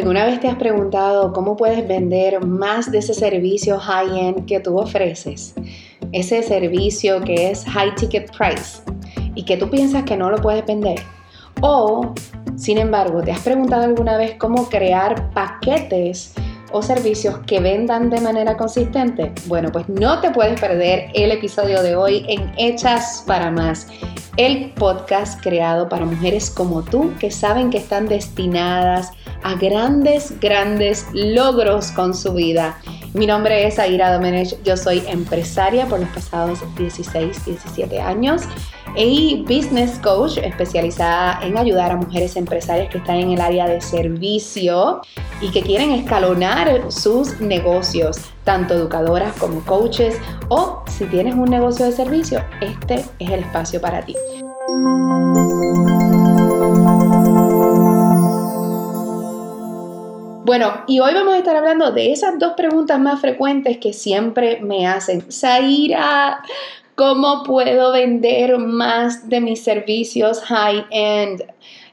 ¿Alguna vez te has preguntado cómo puedes vender más de ese servicio high-end que tú ofreces? Ese servicio que es high ticket price y que tú piensas que no lo puedes vender. O, sin embargo, ¿te has preguntado alguna vez cómo crear paquetes o servicios que vendan de manera consistente? Bueno, pues no te puedes perder el episodio de hoy en Hechas para Más el podcast creado para mujeres como tú que saben que están destinadas a grandes, grandes logros con su vida. Mi nombre es Aira Domenech, yo soy empresaria por los pasados 16, 17 años y business coach especializada en ayudar a mujeres empresarias que están en el área de servicio y que quieren escalonar sus negocios, tanto educadoras como coaches o si tienes un negocio de servicio, este es el espacio para ti. Bueno, y hoy vamos a estar hablando de esas dos preguntas más frecuentes que siempre me hacen. Zaira, ¿cómo puedo vender más de mis servicios high-end?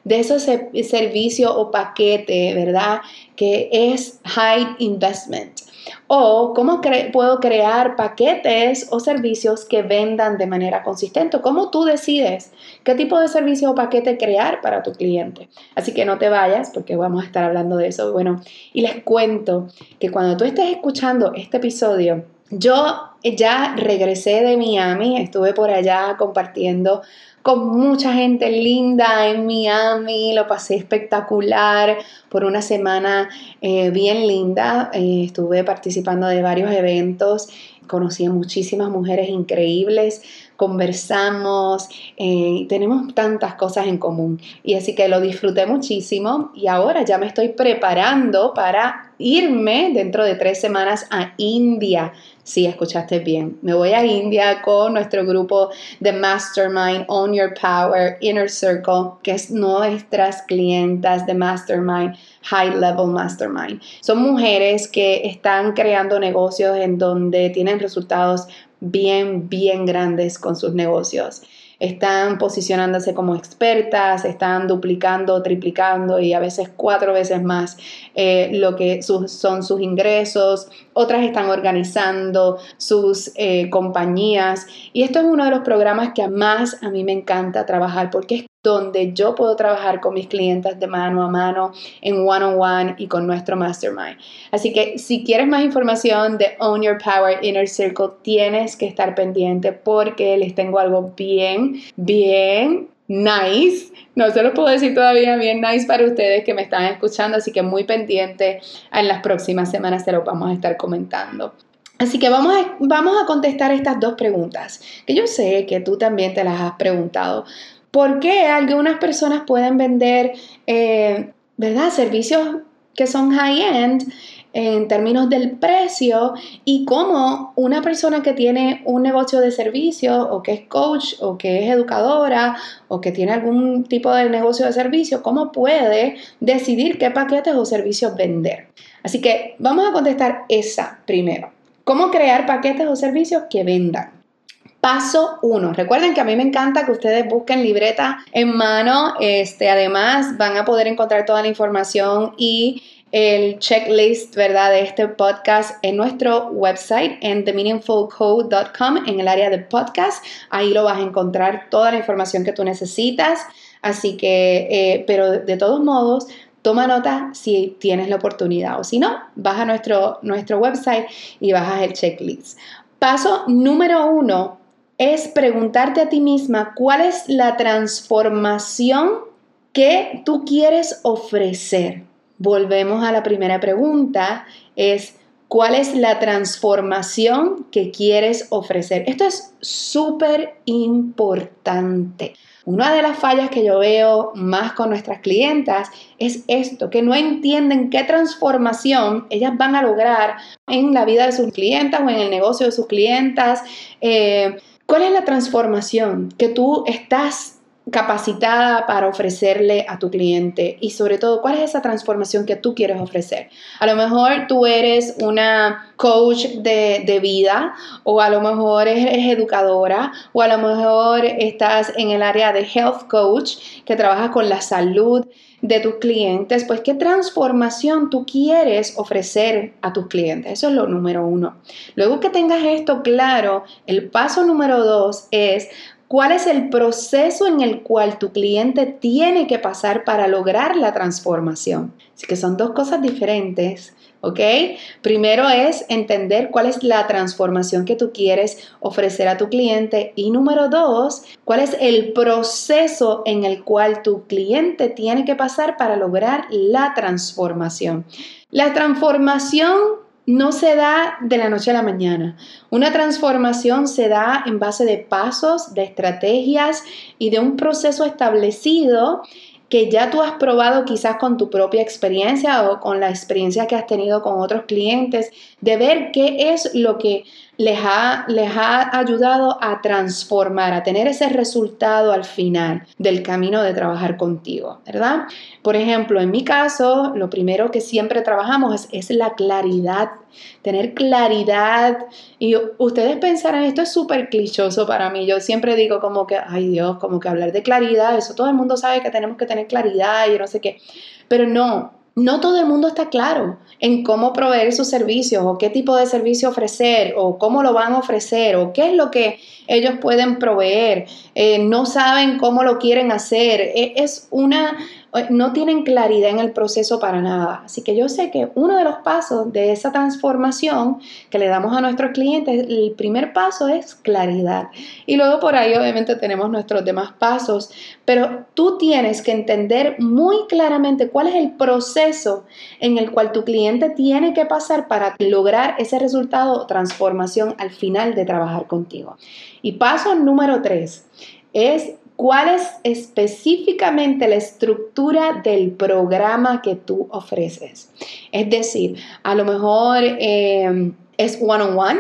De esos servicios o paquete, ¿verdad? Que es high investment. O cómo puedo crear paquetes o servicios que vendan de manera consistente. ¿Cómo tú decides qué tipo de servicio o paquete crear para tu cliente? Así que no te vayas porque vamos a estar hablando de eso. Bueno, y les cuento que cuando tú estés escuchando este episodio, yo ya regresé de Miami, estuve por allá compartiendo con mucha gente linda en Miami, lo pasé espectacular por una semana eh, bien linda, eh, estuve participando de varios eventos, conocí a muchísimas mujeres increíbles, conversamos, eh, tenemos tantas cosas en común y así que lo disfruté muchísimo y ahora ya me estoy preparando para irme dentro de tres semanas a India. Sí, escuchaste bien. Me voy a India con nuestro grupo de Mastermind, Own Your Power, Inner Circle, que es nuestras clientas de Mastermind, High Level Mastermind. Son mujeres que están creando negocios en donde tienen resultados bien, bien grandes con sus negocios. Están posicionándose como expertas, están duplicando, triplicando y a veces cuatro veces más eh, lo que son sus ingresos. Otras están organizando sus eh, compañías. Y esto es uno de los programas que más a mí me encanta trabajar porque es donde yo puedo trabajar con mis clientes de mano a mano, en one on one y con nuestro mastermind. Así que si quieres más información de Own Your Power Inner Circle, tienes que estar pendiente porque les tengo algo bien, bien nice. No se lo puedo decir todavía bien nice para ustedes que me están escuchando, así que muy pendiente. En las próximas semanas se lo vamos a estar comentando. Así que vamos vamos a contestar estas dos preguntas, que yo sé que tú también te las has preguntado. ¿Por qué algunas personas pueden vender, eh, ¿verdad? Servicios que son high-end en términos del precio y cómo una persona que tiene un negocio de servicio o que es coach o que es educadora o que tiene algún tipo de negocio de servicio, cómo puede decidir qué paquetes o servicios vender. Así que vamos a contestar esa primero. ¿Cómo crear paquetes o servicios que vendan? Paso 1. Recuerden que a mí me encanta que ustedes busquen libreta en mano. Este, además, van a poder encontrar toda la información y el checklist, ¿verdad? De este podcast en nuestro website en themeaningfulcode.com en el área de podcast. Ahí lo vas a encontrar toda la información que tú necesitas. Así que, eh, pero de todos modos, toma nota si tienes la oportunidad o si no, vas a nuestro, nuestro website y bajas el checklist. Paso número uno, es preguntarte a ti misma cuál es la transformación que tú quieres ofrecer. Volvemos a la primera pregunta, es cuál es la transformación que quieres ofrecer. Esto es súper importante. Una de las fallas que yo veo más con nuestras clientas es esto, que no entienden qué transformación ellas van a lograr en la vida de sus clientas o en el negocio de sus clientas. Eh, ¿Cuál es la transformación que tú estás capacitada para ofrecerle a tu cliente y sobre todo cuál es esa transformación que tú quieres ofrecer. A lo mejor tú eres una coach de, vida o a lo mejor eres educadora o a lo mejor estás en el área de health coach que trabajas con la salud de tus clientes, pues qué transformación tú quieres ofrecer a tus clientes. Eso es lo número uno. Luego que tengas esto claro, el paso número dos es ¿Cuál es el proceso en el cual tu cliente tiene que pasar para lograr la transformación? Así que son dos cosas diferentes, ¿ok? Primero es entender cuál es la transformación que tú quieres ofrecer a tu cliente y número dos, cuál es el proceso en el cual tu cliente tiene que pasar para lograr la transformación. La transformación no se da de la noche a la mañana. Una transformación se da en base de pasos, de estrategias y de un proceso establecido que ya tú has probado quizás con tu propia experiencia o con la experiencia que has tenido con otros clientes, de ver qué es lo que les ha, les ha ayudado a transformar, a tener ese resultado al final del camino de trabajar contigo, ¿verdad? Por ejemplo, en mi caso, lo primero que siempre trabajamos es, es la claridad, tener claridad. Y ustedes pensarán, esto es súper clichoso para mí. Yo siempre digo como que, ay Dios, como que hablar de claridad, eso todo el mundo sabe que tenemos que tener claridad y no sé qué. Pero no, no todo el mundo está claro en cómo proveer sus servicios o qué tipo de servicio ofrecer o cómo lo van a ofrecer o qué es lo que ellos pueden proveer. Eh, no saben cómo lo quieren hacer. E, es una no tienen claridad en el proceso para nada. Así que yo sé que uno de los pasos de esa transformación que le damos a nuestros clientes, el primer paso es claridad. Y luego por ahí obviamente tenemos nuestros demás pasos, pero tú tienes que entender muy claramente cuál es el proceso en el cual tu cliente tiene que pasar para lograr ese resultado o transformación al final de trabajar contigo. Y paso número tres es cuál es específicamente la estructura del programa que tú ofreces. Es decir, a lo mejor... Eh, es one-on-one,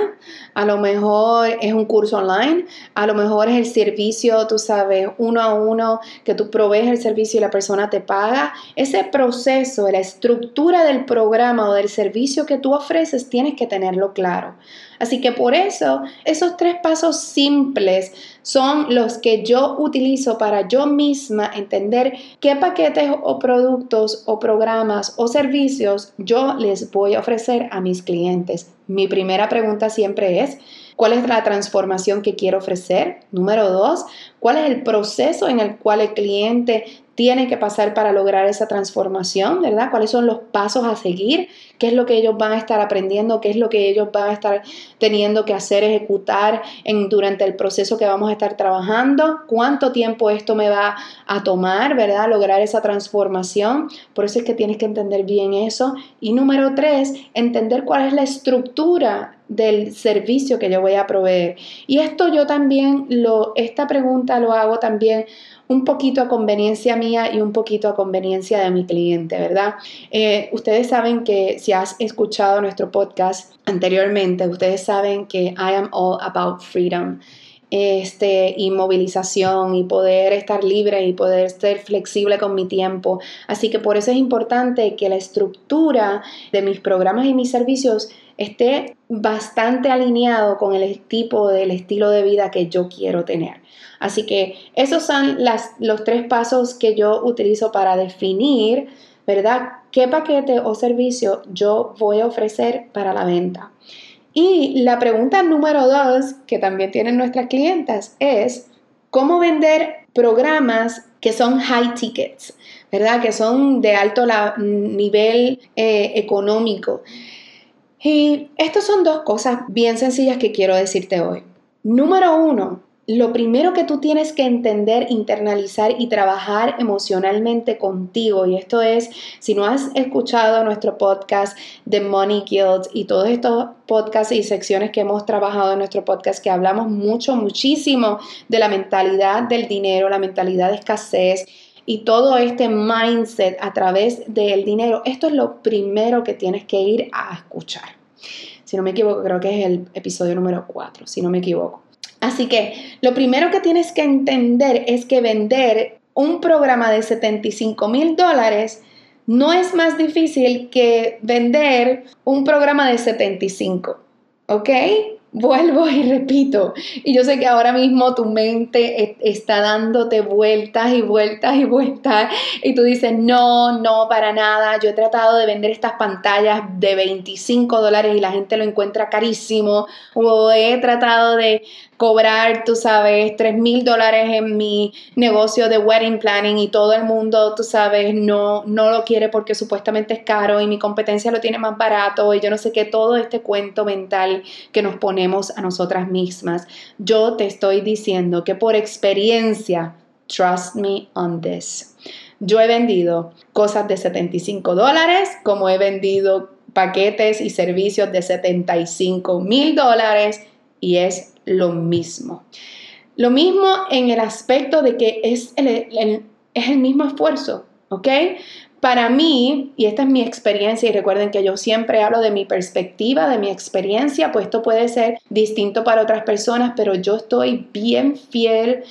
a lo mejor es un curso online, a lo mejor es el servicio, tú sabes, uno a uno, que tú provees el servicio y la persona te paga. Ese proceso, la estructura del programa o del servicio que tú ofreces, tienes que tenerlo claro. Así que por eso, esos tres pasos simples son los que yo utilizo para yo misma entender qué paquetes o productos o programas o servicios yo les voy a ofrecer a mis clientes. Mi primera pregunta siempre es, ¿cuál es la transformación que quiero ofrecer? Número dos, ¿cuál es el proceso en el cual el cliente tiene que pasar para lograr esa transformación, ¿verdad? ¿Cuáles son los pasos a seguir? ¿Qué es lo que ellos van a estar aprendiendo? ¿Qué es lo que ellos van a estar teniendo que hacer, ejecutar en, durante el proceso que vamos a estar trabajando? ¿Cuánto tiempo esto me va a tomar, ¿verdad? Lograr esa transformación. Por eso es que tienes que entender bien eso. Y número tres, entender cuál es la estructura del servicio que yo voy a proveer. Y esto yo también, lo, esta pregunta lo hago también un poquito a conveniencia mía y un poquito a conveniencia de mi cliente, ¿verdad? Eh, ustedes saben que si has escuchado nuestro podcast anteriormente, ustedes saben que I am all about freedom. Este, y movilización y poder estar libre y poder ser flexible con mi tiempo. Así que por eso es importante que la estructura de mis programas y mis servicios esté bastante alineado con el tipo del estilo de vida que yo quiero tener. Así que esos son los tres pasos que yo utilizo para definir, ¿verdad? ¿Qué paquete o servicio yo voy a ofrecer para la venta? Y la pregunta número dos que también tienen nuestras clientas es, ¿cómo vender programas que son high tickets? ¿Verdad? Que son de alto nivel eh, económico. Y estas son dos cosas bien sencillas que quiero decirte hoy. Número uno, lo primero que tú tienes que entender, internalizar y trabajar emocionalmente contigo, y esto es, si no has escuchado nuestro podcast de Money Guild y todos estos podcasts y secciones que hemos trabajado en nuestro podcast, que hablamos mucho, muchísimo de la mentalidad del dinero, la mentalidad de escasez, y todo este mindset a través del dinero, esto es lo primero que tienes que ir a escuchar. Si no me equivoco, creo que es el episodio número 4, si no me equivoco. Así que lo primero que tienes que entender es que vender un programa de 75 mil dólares no es más difícil que vender un programa de 75, ¿ok? Vuelvo y repito, y yo sé que ahora mismo tu mente e, está dándote vueltas y vueltas y vueltas y tú dices, no, no, para nada, yo he tratado de vender estas pantallas de 25 dólares y la gente lo encuentra carísimo, o he tratado de cobrar, tú sabes, 3 mil dólares en mi negocio de wedding planning y todo el mundo, tú sabes, no, no lo quiere porque supuestamente es caro y mi competencia lo tiene más barato y yo no sé qué, todo este cuento mental que nos ponemos a nosotras mismas. Yo te estoy diciendo que por experiencia, trust me on this. Yo he vendido cosas de 75 dólares como he vendido paquetes y servicios de 75 mil dólares y es lo mismo. Lo mismo en el aspecto de que es el, es el mismo esfuerzo, ¿ok? Para mí, y esta es mi experiencia, y recuerden que yo siempre hablo de mi perspectiva, de mi experiencia, pues esto puede ser distinto para otras personas, pero yo estoy bien fiel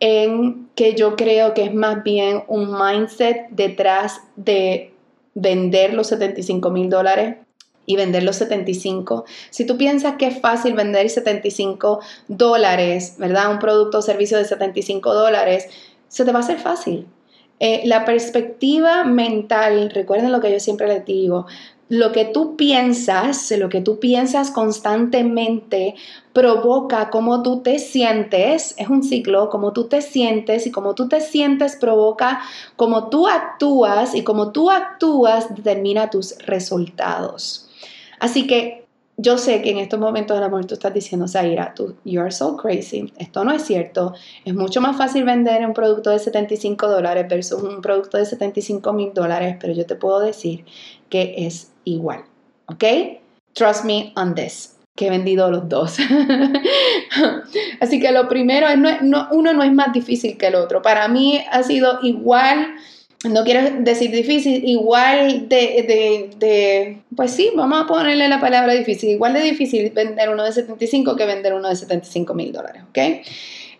en que yo creo que es más bien un mindset detrás de vender los 75 mil dólares y vender los 75. Si tú piensas que es fácil vender 75 dólares, ¿verdad? Un producto o servicio de 75 dólares, se te va a hacer fácil. Eh, la perspectiva mental, recuerden lo que yo siempre les digo, lo que tú piensas, lo que tú piensas constantemente provoca cómo tú te sientes, es un ciclo, cómo tú te sientes y cómo tú te sientes provoca cómo tú actúas y cómo tú actúas determina tus resultados. Así que yo sé que en estos momentos a lo mejor tú estás diciendo, Zaira, tú, you are so crazy, esto no es cierto, es mucho más fácil vender un producto de 75 dólares versus un producto de 75 mil dólares, pero yo te puedo decir que es igual, ¿ok? Trust me on this, que he vendido los dos. Así que lo primero es, no, uno no es más difícil que el otro, para mí ha sido igual no quiero decir difícil, igual de, de, pues sí, vamos a ponerle la palabra difícil, igual de difícil vender uno de 75 que vender uno de 75 mil dólares, ¿ok?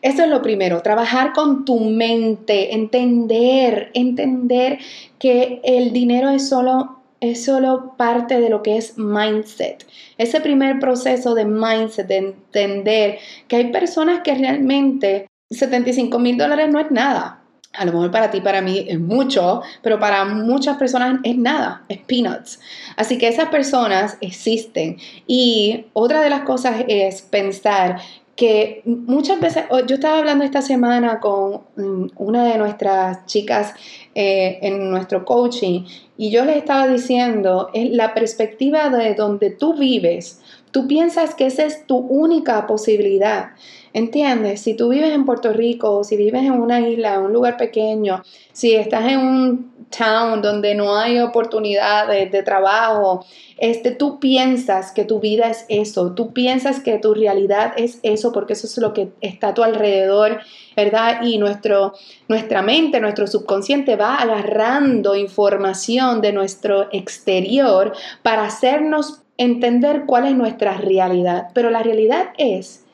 Eso es lo primero, trabajar con tu mente, entender, entender que el dinero es solo, es solo parte de lo que es mindset. Ese primer proceso de mindset, de entender que hay personas que realmente 75 mil dólares no es nada a lo mejor para ti, para mí es mucho, pero para muchas personas es nada, es peanuts. Así que esas personas existen. Y otra de las cosas es pensar que muchas veces, yo estaba hablando esta semana con mm, una de nuestras chicas eh, en nuestro coaching y yo le estaba diciendo, es la perspectiva de donde tú vives, tú piensas que esa es tu única posibilidad. ¿Entiendes? Si tú vives en Puerto Rico, si vives en una isla, en un lugar pequeño, si estás en un town donde no hay oportunidades de trabajo, este, tú piensas que tu vida es eso, tú piensas que tu realidad es eso, porque eso es lo que está a tu alrededor, ¿verdad? Y nuestro, nuestra mente, nuestro subconsciente va agarrando información de nuestro exterior para hacernos entender cuál es nuestra realidad. Pero la realidad es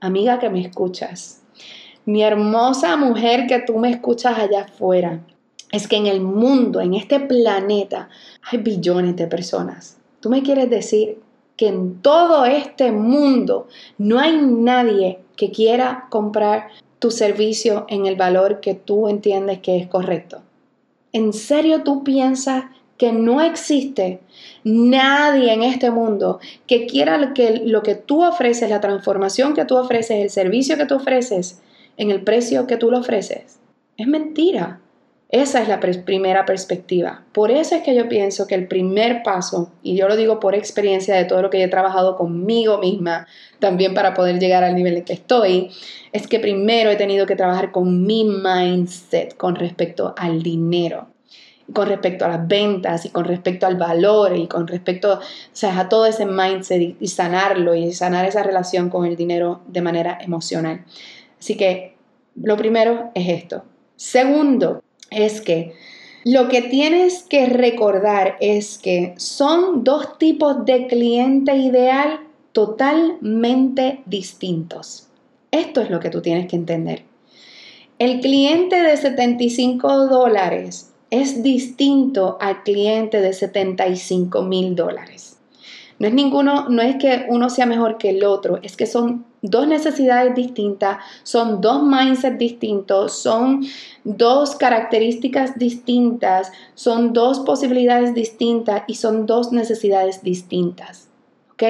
amiga que me escuchas, mi hermosa mujer que tú me escuchas allá afuera, es que en el mundo, en este planeta, hay billones de personas. Tú me quieres decir que en todo este mundo no hay nadie que quiera comprar tu servicio en el valor que tú entiendes que es correcto. ¿En serio tú piensas que no existe nadie en este mundo que quiera que lo que tú ofreces, la transformación que tú ofreces, el servicio que tú ofreces, en el precio que tú lo ofreces. Es mentira. Esa es la primera perspectiva. Por eso es que yo pienso que el primer paso, y yo lo digo por experiencia de todo lo que he trabajado conmigo misma, también para poder llegar al nivel en que estoy, es que primero he tenido que trabajar con mi mindset con respecto al dinero con respecto a las ventas y con respecto al valor y con respecto a todo ese mindset y, sanarlo y sanar esa relación con el dinero de manera emocional. Así que lo primero es esto. Segundo es que lo que tienes que recordar es que son dos tipos de cliente ideal totalmente distintos. Esto es lo que tú tienes que entender. El cliente de 75 dólares es distinto al cliente de 75 mil dólares. No es ninguno, no es que uno sea mejor que el otro, es que son dos necesidades distintas, son dos mindsets distintos, son dos características distintas, son dos posibilidades distintas y son dos necesidades distintas. ¿Ok?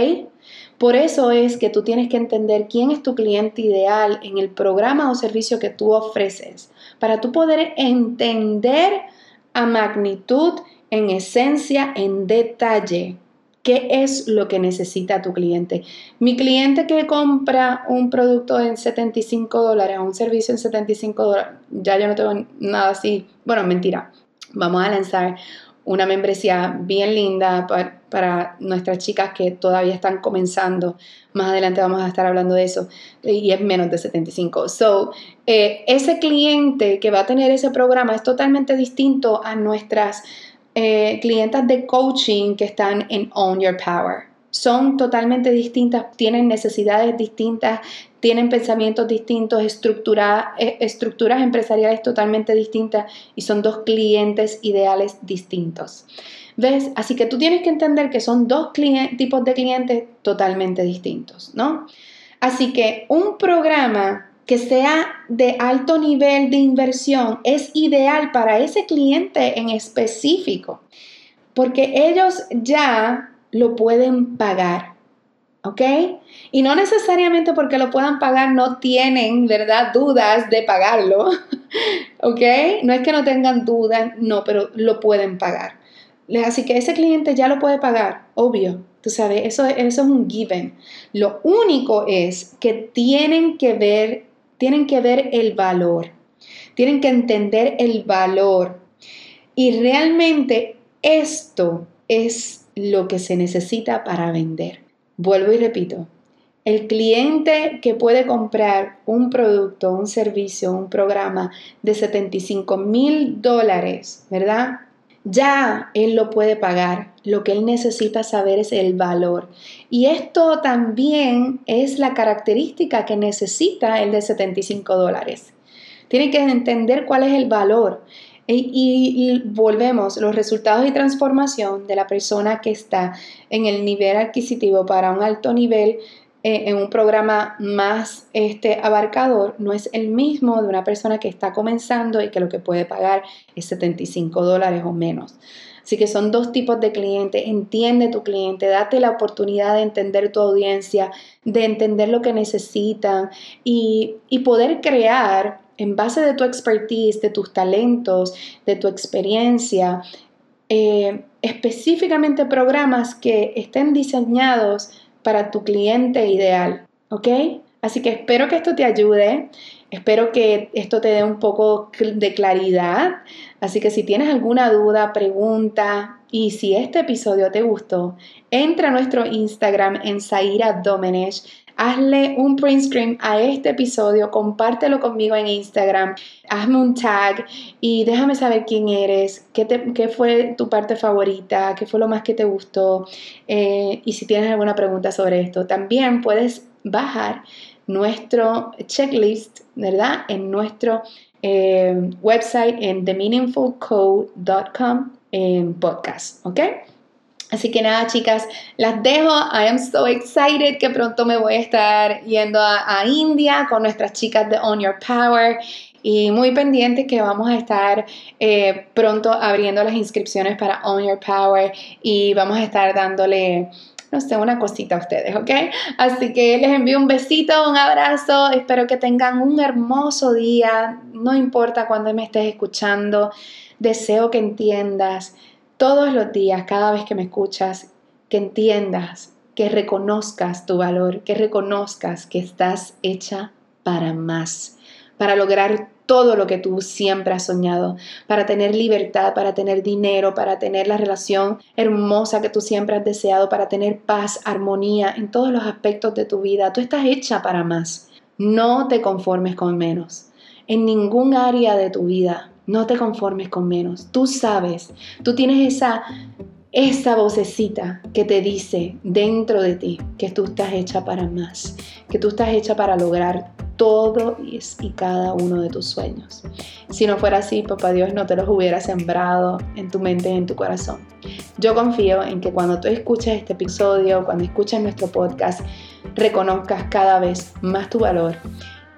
Por eso es que tú tienes que entender quién es tu cliente ideal en el programa o servicio que tú ofreces, para tú poder entender a magnitud, en esencia, en detalle, ¿Qué es lo que necesita tu cliente? Mi cliente que compra un producto en 75 dólares, un servicio en 75 dólares, ya yo no tengo nada así. Bueno, mentira. Vamos a lanzar una membresía bien linda para, nuestras chicas que todavía están comenzando. Más adelante vamos a estar hablando de eso. Y es menos de 75. So, eh, ese cliente que va a tener ese programa es totalmente distinto a nuestras eh, clientas de coaching que están en Own Your Power. Son totalmente distintas, tienen necesidades distintas, tienen pensamientos distintos, eh, estructuras empresariales totalmente distintas y son dos clientes ideales distintos. ¿Ves? Así que tú tienes que entender que son dos tipos de clientes totalmente distintos, ¿no? Así que un programa que sea de alto nivel de inversión es ideal para ese cliente en específico, porque ellos ya lo pueden pagar. ¿Ok? Y no necesariamente porque lo puedan pagar no tienen, ¿verdad?, dudas de pagarlo. ¿Ok? No es que no tengan dudas, no, pero lo pueden pagar. Así que ese cliente ya lo puede pagar, obvio. Tú sabes, eso, eso es un given. Lo único es que tienen que ver tienen que ver el valor, tienen que entender el valor. Y realmente esto es lo que se necesita para vender. Vuelvo y repito, el cliente que puede comprar un producto, un servicio, un programa de 75 mil dólares, ¿verdad? Ya él lo puede pagar. Lo que él necesita saber es el valor. Y esto también es la característica que necesita el de 75 dólares. Tiene que entender cuál es el valor. Y, volvemos, los resultados y transformación de la persona que está en el nivel adquisitivo para un alto nivel eh, en un programa más este, abarcador no es el mismo de una persona que está comenzando y que lo que puede pagar es 75 dólares o menos. Así que son dos tipos de clientes. Entiende tu cliente, date la oportunidad de entender tu audiencia, de entender lo que necesitan y, poder crear en base de tu expertise, de tus talentos, de tu experiencia, eh, específicamente programas que estén diseñados para tu cliente ideal, ¿ok? Así que espero que esto te ayude, espero que esto te dé un poco de claridad, así que si tienes alguna duda, pregunta y si este episodio te gustó, entra a nuestro Instagram en Zaira hazle un print screen a este episodio, compártelo conmigo en Instagram, hazme un tag y déjame saber quién eres, qué, fue tu parte favorita, qué fue lo más que te gustó eh, y si tienes alguna pregunta sobre esto. También puedes bajar nuestro checklist, ¿verdad? En nuestro eh, website en themeaningfulcode.com en podcast, ¿ok? Así que nada, chicas, las dejo. I am so excited que pronto me voy a estar yendo a, India con nuestras chicas de On Your Power. Y muy pendientes que vamos a estar eh, pronto abriendo las inscripciones para On Your Power y vamos a estar dándole, no sé, una cosita a ustedes, ¿ok? Así que les envío un besito, un abrazo. Espero que tengan un hermoso día. No importa cuándo me estés escuchando. Deseo que entiendas todos los días, cada vez que me escuchas, que entiendas, que reconozcas tu valor, que reconozcas que estás hecha para más, para lograr todo lo que tú siempre has soñado, para tener libertad, para tener dinero, para tener la relación hermosa que tú siempre has deseado, para tener paz, armonía en todos los aspectos de tu vida. Tú estás hecha para más. No te conformes con menos. En ningún área de tu vida no te conformes con menos. Tú sabes, tú tienes esa, esa vocecita que te dice dentro de ti que tú estás hecha para más, que tú estás hecha para lograr todos y cada uno de tus sueños. Si no fuera así, papá Dios no te los hubiera sembrado en tu mente y en tu corazón. Yo confío en que cuando tú escuches este episodio, cuando escuches nuestro podcast, reconozcas cada vez más tu valor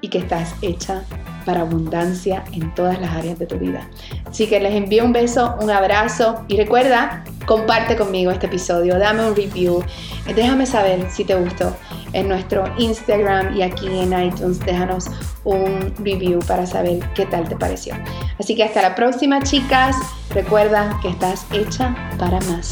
y que estás hecha para abundancia en todas las áreas de tu vida. Así que les envío un beso, un abrazo y recuerda, comparte conmigo este episodio, dame un review, déjame saber si te gustó en nuestro Instagram y aquí en iTunes, déjanos un review para saber qué tal te pareció. Así que hasta la próxima chicas, recuerda que estás hecha para más.